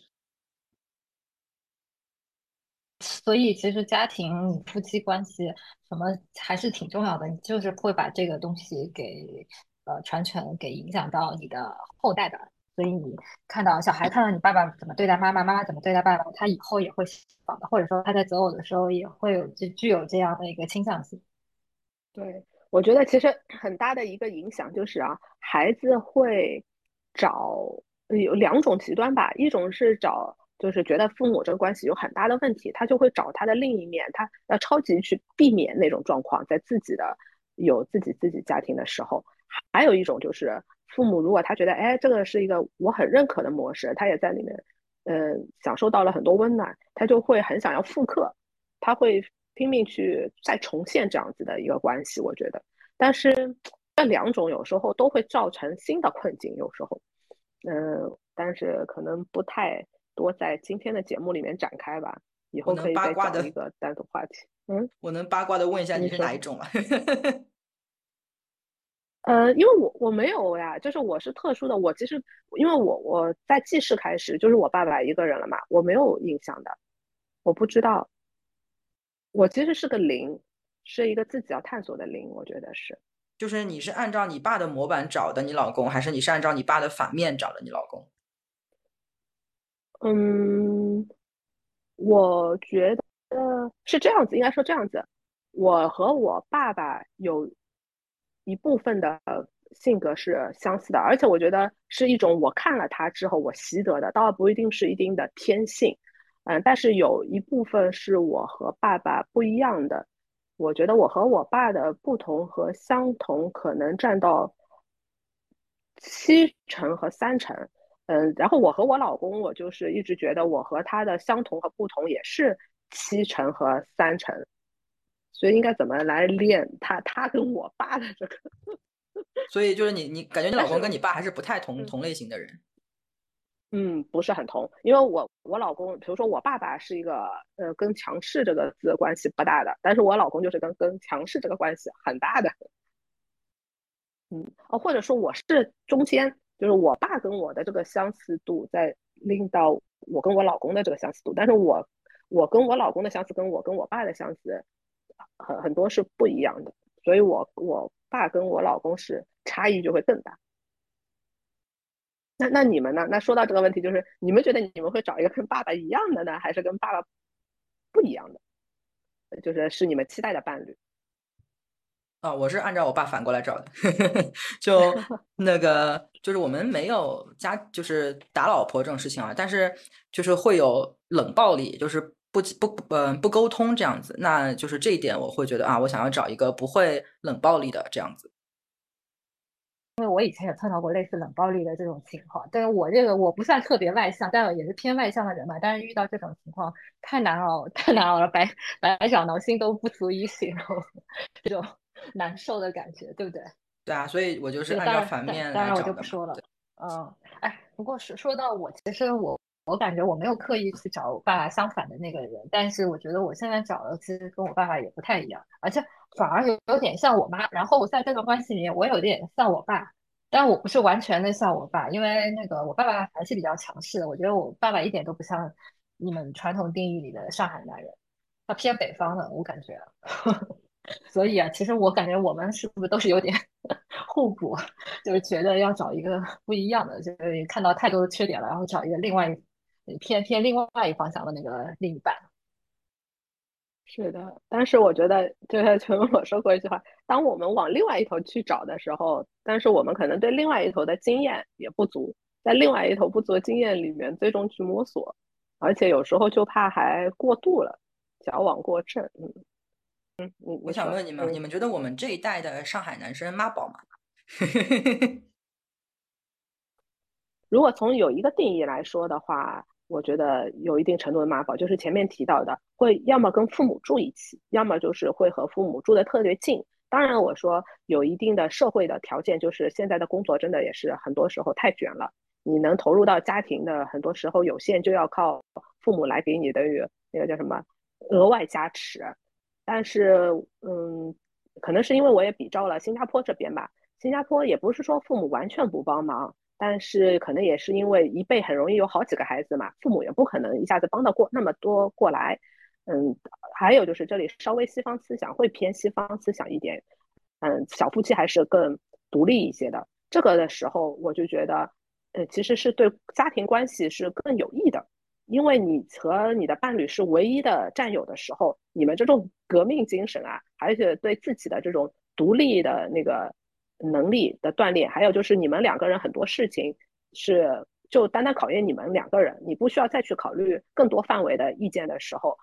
所以其实家庭夫妻关系什么还是挺重要的，你就是会把这个东西给呃传承，给影响到你的后代的。所以你看到小孩看到你爸爸怎么对待妈妈，妈妈怎么对待爸爸，他以后也会仿的，或者说他在择偶的时候也会有就具有这样的一个倾向性。对，我觉得其实很大的一个影响就是啊，孩子会找有两种极端吧，一种是找就是觉得父母这个关系有很大的问题，他就会找他的另一面，他要超级去避免那种状况，在自己的有自己自己家庭的时候，还有一种就是。父母如果他觉得，哎，这个是一个我很认可的模式，他也在里面，嗯，享受到了很多温暖，他就会很想要复刻，他会拼命去再重现这样子的一个关系。我觉得，但是这两种有时候都会造成新的困境，有时候，嗯，但是可能不太多在今天的节目里面展开吧，以后可以再讲一个单独话题。嗯，我能八卦的问一下，你是哪一种啊？呃，因为我我没有呀，就是我是特殊的。我其实因为我我在记事开始就是我爸爸一个人了嘛，我没有印象的，我不知道。我其实是个零，是一个自己要探索的零，我觉得是。就是你是按照你爸的模板找的你老公，还是你是按照你爸的反面找的你老公？嗯，我觉得是这样子，应该说这样子。我和我爸爸有。一部分的性格是相似的，而且我觉得是一种我看了他之后我习得的，倒不一定是一定的天性。嗯，但是有一部分是我和爸爸不一样的。我觉得我和我爸的不同和相同可能占到七成和三成。嗯，然后我和我老公，我就是一直觉得我和他的相同和不同也是七成和三成。所以应该怎么来练他？他跟我爸的这个，所以就是你，你感觉你老公跟你爸还是不太同同类型的人？嗯，不是很同，因为我我老公，比如说我爸爸是一个呃跟强势这个字关系不大的，但是我老公就是跟跟强势这个关系很大的。嗯，哦，或者说我是中间，就是我爸跟我的这个相似度在令到我跟我老公的这个相似度，但是我我跟我老公的相似跟我跟我爸的相似。很很多是不一样的，所以我我爸跟我老公是差异就会更大。那那你们呢？那说到这个问题，就是你们觉得你们会找一个跟爸爸一样的呢，还是跟爸爸不一样的？就是是你们期待的伴侣？啊，我是按照我爸反过来找的，就 那个就是我们没有家，就是打老婆这种事情啊，但是就是会有冷暴力，就是。不不嗯不沟通这样子，那就是这一点我会觉得啊，我想要找一个不会冷暴力的这样子。因为我以前也碰到过类似冷暴力的这种情况，但是我这个我不算特别外向，但也是偏外向的人嘛。但是遇到这种情况太难熬，太难熬了，白白小挠心都不足以形容这种 难受的感觉，对不对？对啊，所以我就是按照反面当然我就不说了。嗯，哎，不过是说到我，其实我。我感觉我没有刻意去找我爸爸相反的那个人，但是我觉得我现在找的其实跟我爸爸也不太一样，而且反而有有点像我妈。然后我在这个关系里面，我有点像我爸，但我不是完全的像我爸，因为那个我爸爸还是比较强势的。我觉得我爸爸一点都不像你们传统定义里的上海男人，他偏北方的，我感觉。所以啊，其实我感觉我们是不是都是有点 互补，就是觉得要找一个不一样的，就是看到太多的缺点了，然后找一个另外偏偏另外一方向的那个另一半。是的，但是我觉得，就像 陈文我说过一句话：，当我们往另外一头去找的时候，但是我们可能对另外一头的经验也不足，在另外一头不足的经验里面，最终去摸索，而且有时候就怕还过度了，矫枉过正。嗯嗯，我想问你们，你们觉得我们这一代的上海男生妈宝吗？如果从有一个定义来说的话。我觉得有一定程度的妈宝，就是前面提到的，会要么跟父母住一起，要么就是会和父母住的特别近。当然，我说有一定的社会的条件，就是现在的工作真的也是很多时候太卷了，你能投入到家庭的很多时候有限，就要靠父母来给你的那个叫什么额外加持。但是，嗯，可能是因为我也比照了新加坡这边吧，新加坡也不是说父母完全不帮忙。但是可能也是因为一辈很容易有好几个孩子嘛，父母也不可能一下子帮得过那么多过来。嗯，还有就是这里稍微西方思想会偏西方思想一点，嗯，小夫妻还是更独立一些的。这个的时候我就觉得，呃，其实是对家庭关系是更有益的，因为你和你的伴侣是唯一的战友的时候，你们这种革命精神啊，而且对自己的这种独立的那个。能力的锻炼，还有就是你们两个人很多事情是就单单考验你们两个人，你不需要再去考虑更多范围的意见的时候，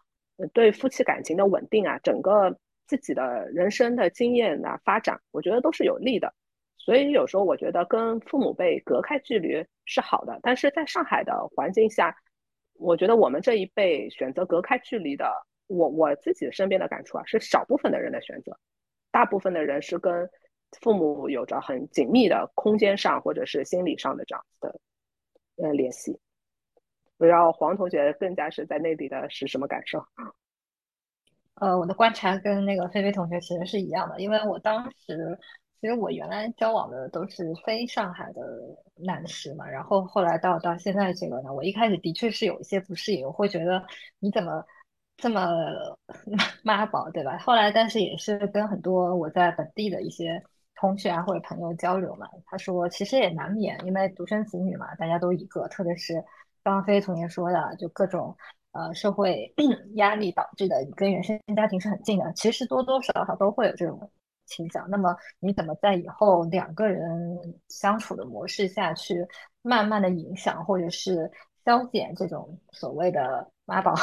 对夫妻感情的稳定啊，整个自己的人生的经验啊发展，我觉得都是有利的。所以有时候我觉得跟父母辈隔开距离是好的，但是在上海的环境下，我觉得我们这一辈选择隔开距离的，我我自己身边的感触啊，是少部分的人的选择，大部分的人是跟。父母有着很紧密的空间上或者是心理上的这样子的呃联系，不知道黄同学更加是在内地的是什么感受？呃，我的观察跟那个菲菲同学其实是一样的，因为我当时其实我原来交往的都是非上海的男士嘛，然后后来到到现在这个呢，我一开始的确是有一些不适应，我会觉得你怎么？这么 妈宝对吧？后来但是也是跟很多我在本地的一些同学啊或者朋友交流嘛，他说其实也难免，因为独生子女嘛，大家都一个，特别是刚刚飞同学说的，就各种呃社会 压力导致的，跟原生家庭是很近的，其实多多少少都会有这种倾向。那么你怎么在以后两个人相处的模式下去，慢慢的影响或者是消减这种所谓的妈宝？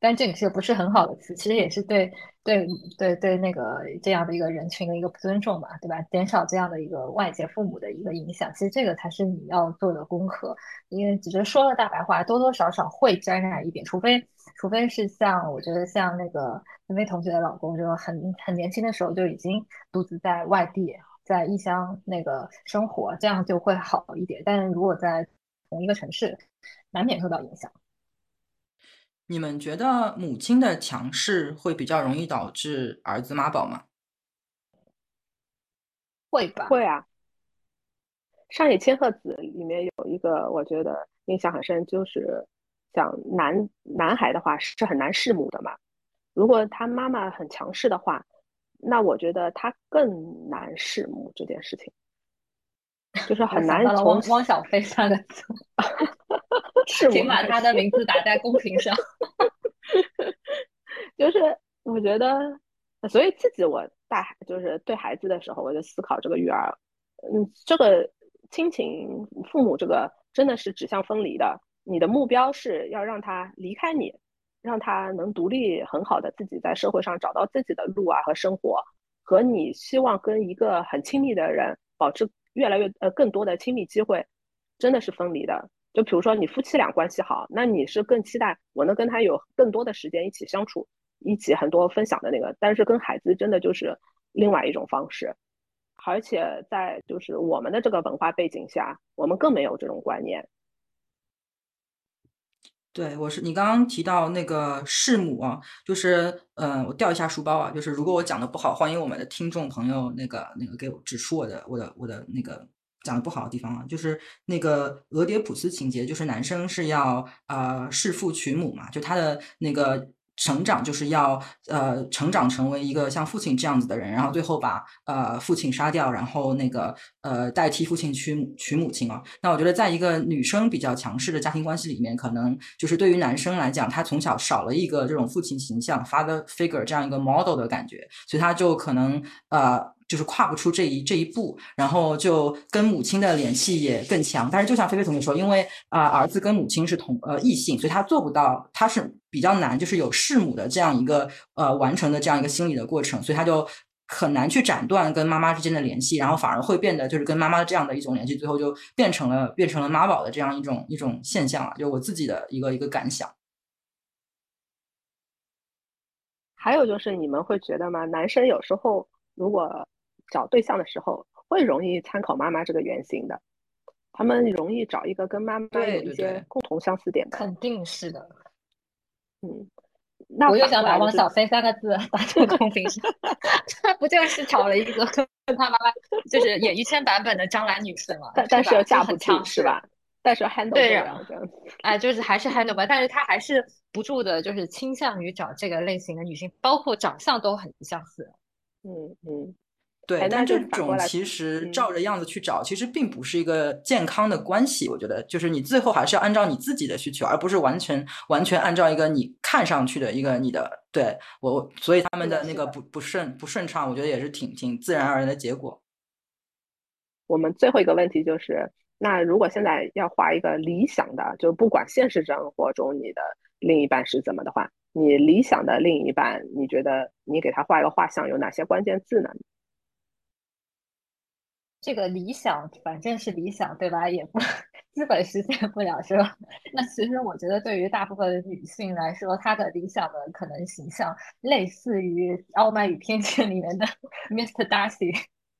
但这个是不是很好的词，其实也是对对对对那个这样的一个人群的一个不尊重嘛，对吧？减少这样的一个外界父母的一个影响，其实这个才是你要做的功课。因为只是说了大白话，多多少少会沾染一点，除非除非是像我觉得像那个那位同学的老公，就很很年轻的时候就已经独自在外地在异乡那个生活，这样就会好一点。但如果在同一个城市，难免受到影响。你们觉得母亲的强势会比较容易导致儿子妈宝吗？会吧，会啊。上野千鹤子里面有一个我觉得印象很深，就是讲男男孩的话是很难弑母的嘛。如果他妈妈很强势的话，那我觉得他更难弑母这件事情。就是很难从汪小菲三个字，请把他的名字打在公屏上。就是我觉得，所以自己我带孩，就是对孩子的时候，我就思考这个育儿，嗯，这个亲情父母这个真的是指向分离的。你的目标是要让他离开你，让他能独立很好的自己在社会上找到自己的路啊和生活，和你希望跟一个很亲密的人保持。越来越呃更多的亲密机会，真的是分离的。就比如说你夫妻俩关系好，那你是更期待我能跟他有更多的时间一起相处，一起很多分享的那个。但是跟孩子真的就是另外一种方式，而且在就是我们的这个文化背景下，我们更没有这种观念。对，我是你刚刚提到那个弑母啊，就是嗯，我掉一下书包啊，就是如果我讲的不好，欢迎我们的听众朋友那个那个给我指出我的我的我的那个讲的不好的地方啊，就是那个俄狄浦斯情节，就是男生是要呃弑父娶母嘛，就他的那个。成长就是要呃成长成为一个像父亲这样子的人，然后最后把呃父亲杀掉，然后那个呃代替父亲娶娶母亲啊。那我觉得在一个女生比较强势的家庭关系里面，可能就是对于男生来讲，他从小少了一个这种父亲形象 father figure 这样一个 model 的感觉，所以他就可能呃。就是跨不出这一这一步，然后就跟母亲的联系也更强。但是就像菲菲同学说，因为啊儿子跟母亲是同呃异性，所以他做不到，他是比较难，就是有弑母的这样一个呃完成的这样一个心理的过程，所以他就很难去斩断跟妈妈之间的联系，然后反而会变得就是跟妈妈这样的一种联系，最后就变成了变成了妈宝的这样一种一种现象了。就我自己的一个一个感想。还有就是你们会觉得吗？男生有时候如果找对象的时候会容易参考妈妈这个原型的，他们容易找一个跟妈妈有一些共同相似点的，肯定是的。嗯，那我又想把汪小菲三个字打成公屏上，他不就是找了一个跟他妈妈就是演艺圈版本的张兰女士吗？但但是又嫁不去是吧？但是 handle 不了。哎，就是还是 handle 不，但是他还是不住的，就是倾向于找这个类型的女性，包括长相都很相似。嗯嗯。对，但这种其实照着样子去找，其实并不是一个健康的关系。我觉得，就是你最后还是要按照你自己的需求，而不是完全完全按照一个你看上去的一个你的对我。所以他们的那个不不顺不顺畅，我觉得也是挺挺自然而然的结果。我们最后一个问题就是，那如果现在要画一个理想的，就不管现实生活中你的另一半是怎么的话，你理想的另一半，你觉得你给他画一个画像有哪些关键字呢？这个理想反正是理想，对吧？也不基本实现不了，是吧？那其实我觉得，对于大部分女性来说，她的理想的可能形象类似于《傲慢与偏见》里面的 Mr. Darcy，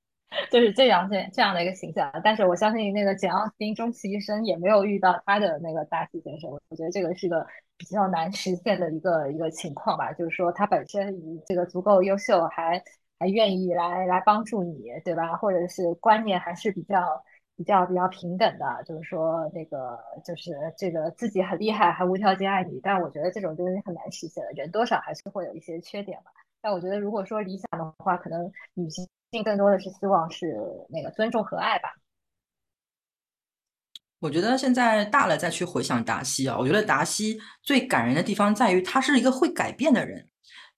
就是这样这这样的一个形象。但是我相信，那个简奥斯汀终其一生也没有遇到他的那个 Darcy 先生。我觉得这个是个比较难实现的一个一个情况吧。就是说，他本身以这个足够优秀，还。还愿意来来帮助你，对吧？或者是观念还是比较比较比较平等的，就是说那个就是这个自己很厉害，还无条件爱你。但我觉得这种东西很难实现的，人多少还是会有一些缺点吧。但我觉得如果说理想的话，可能女性更多的是希望是那个尊重和爱吧。我觉得现在大了再去回想达西啊，我觉得达西最感人的地方在于他是一个会改变的人。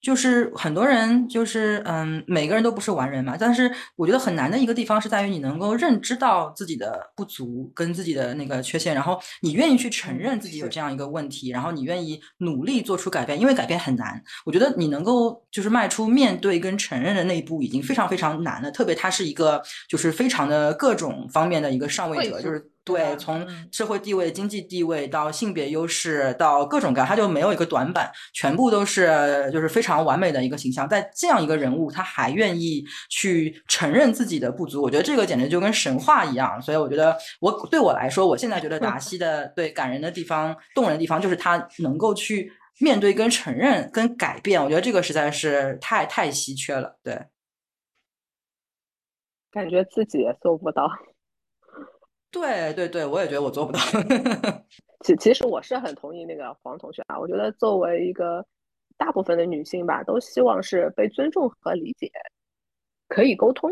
就是很多人，就是嗯，每个人都不是完人嘛。但是我觉得很难的一个地方是在于你能够认知到自己的不足跟自己的那个缺陷，然后你愿意去承认自己有这样一个问题，然后你愿意努力做出改变，因为改变很难。我觉得你能够就是迈出面对跟承认的那一步，已经非常非常难了。特别他是一个就是非常的各种方面的一个上位者，就是。对，从社会地位、经济地位到性别优势，到各种各样，他就没有一个短板，全部都是就是非常完美的一个形象。在这样一个人物，他还愿意去承认自己的不足，我觉得这个简直就跟神话一样。所以我觉得，我对我来说，我现在觉得达西的对感人的地方、动人的地方，就是他能够去面对、跟承认、跟改变。我觉得这个实在是太太稀缺了。对，感觉自己也做不到。对对对，我也觉得我做不到。其其实我是很同意那个黄同学啊，我觉得作为一个大部分的女性吧，都希望是被尊重和理解，可以沟通。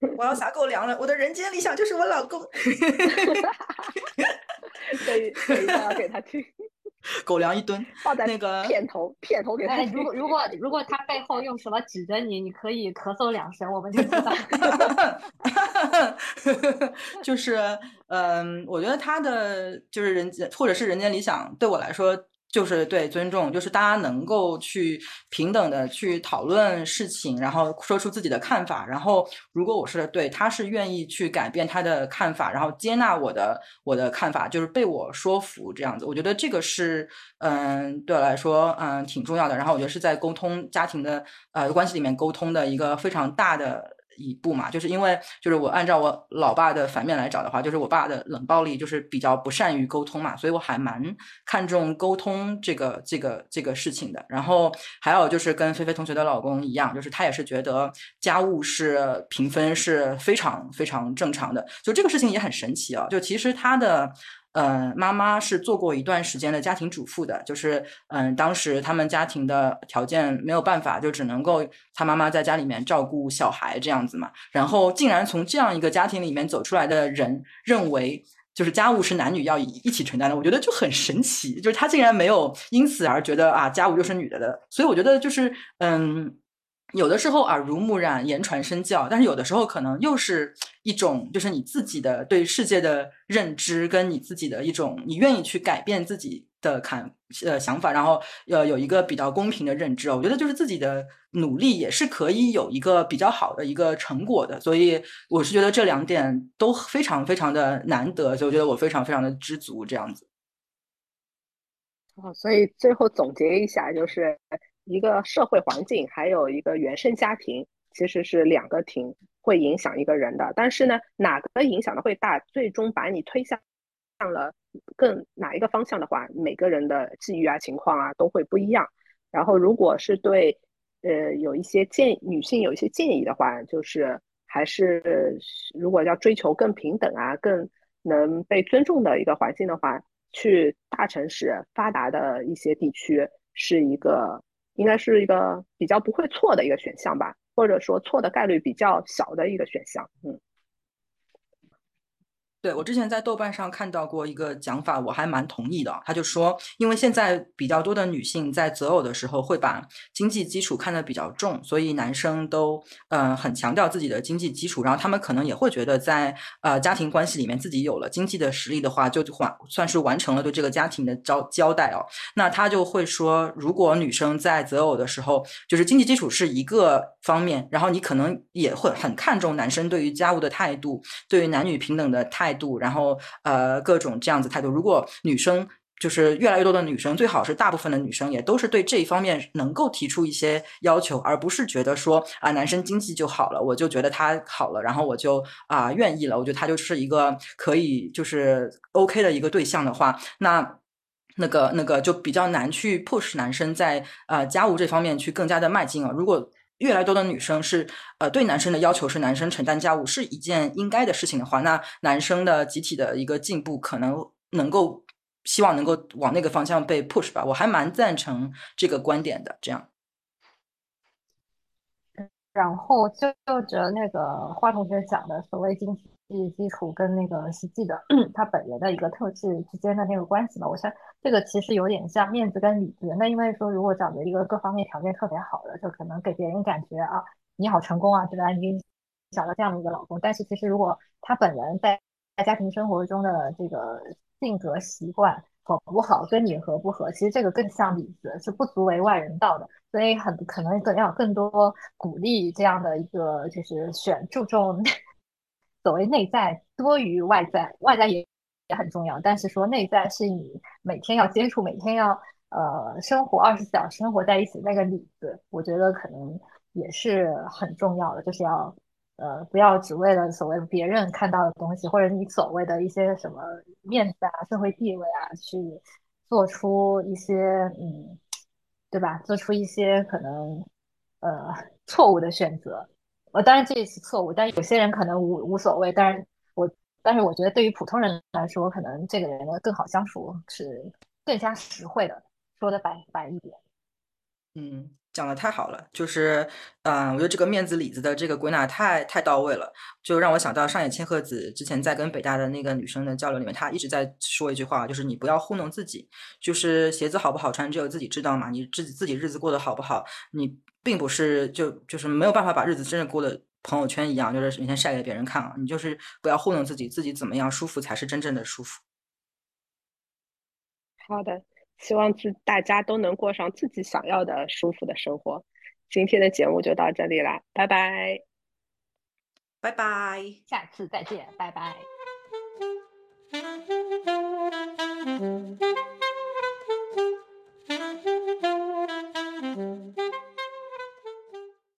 我要撒狗粮了，我的人间理想就是我老公。可 以可以，要给他听。狗粮一吨，放在那个片头，片头给他。如果如果如果他背后用什么指着你，你可以咳嗽两声，我们就知道。就是，嗯，我觉得他的就是人间，或者是人间理想，对我来说。就是对尊重，就是大家能够去平等的去讨论事情，然后说出自己的看法。然后，如果我是对他是愿意去改变他的看法，然后接纳我的我的看法，就是被我说服这样子。我觉得这个是嗯，对我来说嗯挺重要的。然后我觉得是在沟通家庭的呃关系里面沟通的一个非常大的。一步嘛，就是因为就是我按照我老爸的反面来找的话，就是我爸的冷暴力就是比较不善于沟通嘛，所以我还蛮看重沟通这个这个这个事情的。然后还有就是跟菲菲同学的老公一样，就是他也是觉得家务是平分是非常非常正常的，就这个事情也很神奇啊，就其实他的。嗯，妈妈是做过一段时间的家庭主妇的，就是嗯，当时他们家庭的条件没有办法，就只能够他妈妈在家里面照顾小孩这样子嘛。然后竟然从这样一个家庭里面走出来的人，认为就是家务是男女要一起承担的，我觉得就很神奇。就是他竟然没有因此而觉得啊，家务就是女的的。所以我觉得就是嗯。有的时候耳濡目染、言传身教，但是有的时候可能又是一种，就是你自己的对世界的认知，跟你自己的一种，你愿意去改变自己的看呃想法，然后呃有一个比较公平的认知。我觉得就是自己的努力也是可以有一个比较好的一个成果的，所以我是觉得这两点都非常非常的难得，所以我觉得我非常非常的知足这样子。哦，所以最后总结一下就是。一个社会环境，还有一个原生家庭，其实是两个挺会影响一个人的。但是呢，哪个影响的会大，最终把你推向向了更哪一个方向的话，每个人的际遇啊、情况啊都会不一样。然后，如果是对呃有一些建女性有一些建议的话，就是还是如果要追求更平等啊、更能被尊重的一个环境的话，去大城市发达的一些地区是一个。应该是一个比较不会错的一个选项吧，或者说错的概率比较小的一个选项，嗯。对我之前在豆瓣上看到过一个讲法，我还蛮同意的。他就说，因为现在比较多的女性在择偶的时候会把经济基础看得比较重，所以男生都嗯很强调自己的经济基础，然后他们可能也会觉得在呃家庭关系里面自己有了经济的实力的话，就完算是完成了对这个家庭的交交代哦。那他就会说，如果女生在择偶的时候，就是经济基础是一个方面，然后你可能也会很看重男生对于家务的态度，对于男女平等的态。态度，然后呃，各种这样子态度。如果女生就是越来越多的女生，最好是大部分的女生也都是对这一方面能够提出一些要求，而不是觉得说啊，男生经济就好了，我就觉得他好了，然后我就啊愿意了。我觉得他就是一个可以就是 OK 的一个对象的话，那那个那个就比较难去 push 男生在呃家务这方面去更加的迈进啊。如果越来越多的女生是，呃，对男生的要求是男生承担家务是一件应该的事情的话，那男生的集体的一个进步可能能够希望能够往那个方向被 push 吧，我还蛮赞成这个观点的。这样，然后就就着那个花同学讲的所谓经济。基础跟那个实际的 他本人的一个特质之间的那个关系嘛，我想这个其实有点像面子跟里子。那因为说如果找的一个各方面条件特别好的，就可能给别人感觉啊你好成功啊，对吧？你找到这样的一个老公，但是其实如果他本人在在家庭生活中的这个性格习惯合不好，跟你合不合，其实这个更像里子，是不足为外人道的。所以很可能更要更多鼓励这样的一个就是选注重。所谓内在多于外在，外在也也很重要，但是说内在是你每天要接触，每天要呃生活二十四小时生活在一起那个里子，我觉得可能也是很重要的，就是要呃不要只为了所谓别人看到的东西，或者你所谓的一些什么面子啊、社会地位啊，去做出一些嗯，对吧？做出一些可能呃错误的选择。我当然这也是错误，但有些人可能无无所谓。但是我但是我觉得对于普通人来说，可能这个人呢更好相处，是更加实惠的。说的白白一点，嗯，讲的太好了。就是，嗯，我觉得这个面子里子的这个归纳太太到位了，就让我想到上野千鹤子之前在跟北大的那个女生的交流里面，她一直在说一句话，就是你不要糊弄自己，就是鞋子好不好穿只有自己知道嘛，你自己自己日子过得好不好，你。并不是就就是没有办法把日子真的过得朋友圈一样，就是每天晒给别人看啊！你就是不要糊弄自己，自己怎么样舒服才是真正的舒服。好的，希望自大家都能过上自己想要的舒服的生活。今天的节目就到这里啦，拜拜，拜拜，下次再见，拜拜。